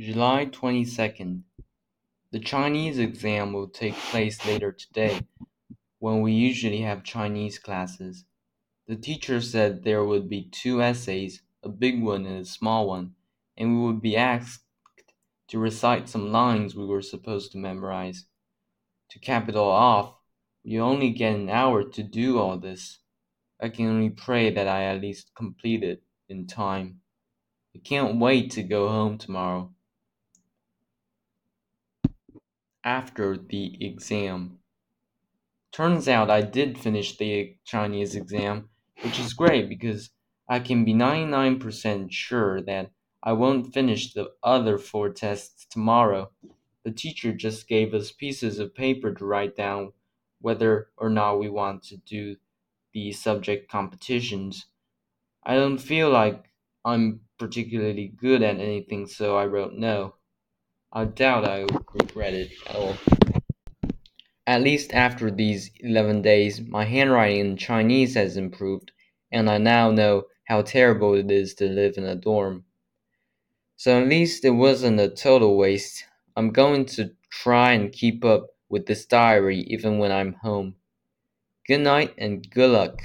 July 22nd. The Chinese exam will take place later today, when we usually have Chinese classes. The teacher said there would be two essays, a big one and a small one, and we would be asked to recite some lines we were supposed to memorize. To cap it all off, we only get an hour to do all this. I can only pray that I at least complete it in time. I can't wait to go home tomorrow. After the exam. Turns out I did finish the Chinese exam, which is great because I can be 99% sure that I won't finish the other four tests tomorrow. The teacher just gave us pieces of paper to write down whether or not we want to do the subject competitions. I don't feel like I'm particularly good at anything, so I wrote no. I doubt I regret it at all. At least after these 11 days, my handwriting in Chinese has improved, and I now know how terrible it is to live in a dorm. So at least it wasn't a total waste. I'm going to try and keep up with this diary even when I'm home. Good night and good luck.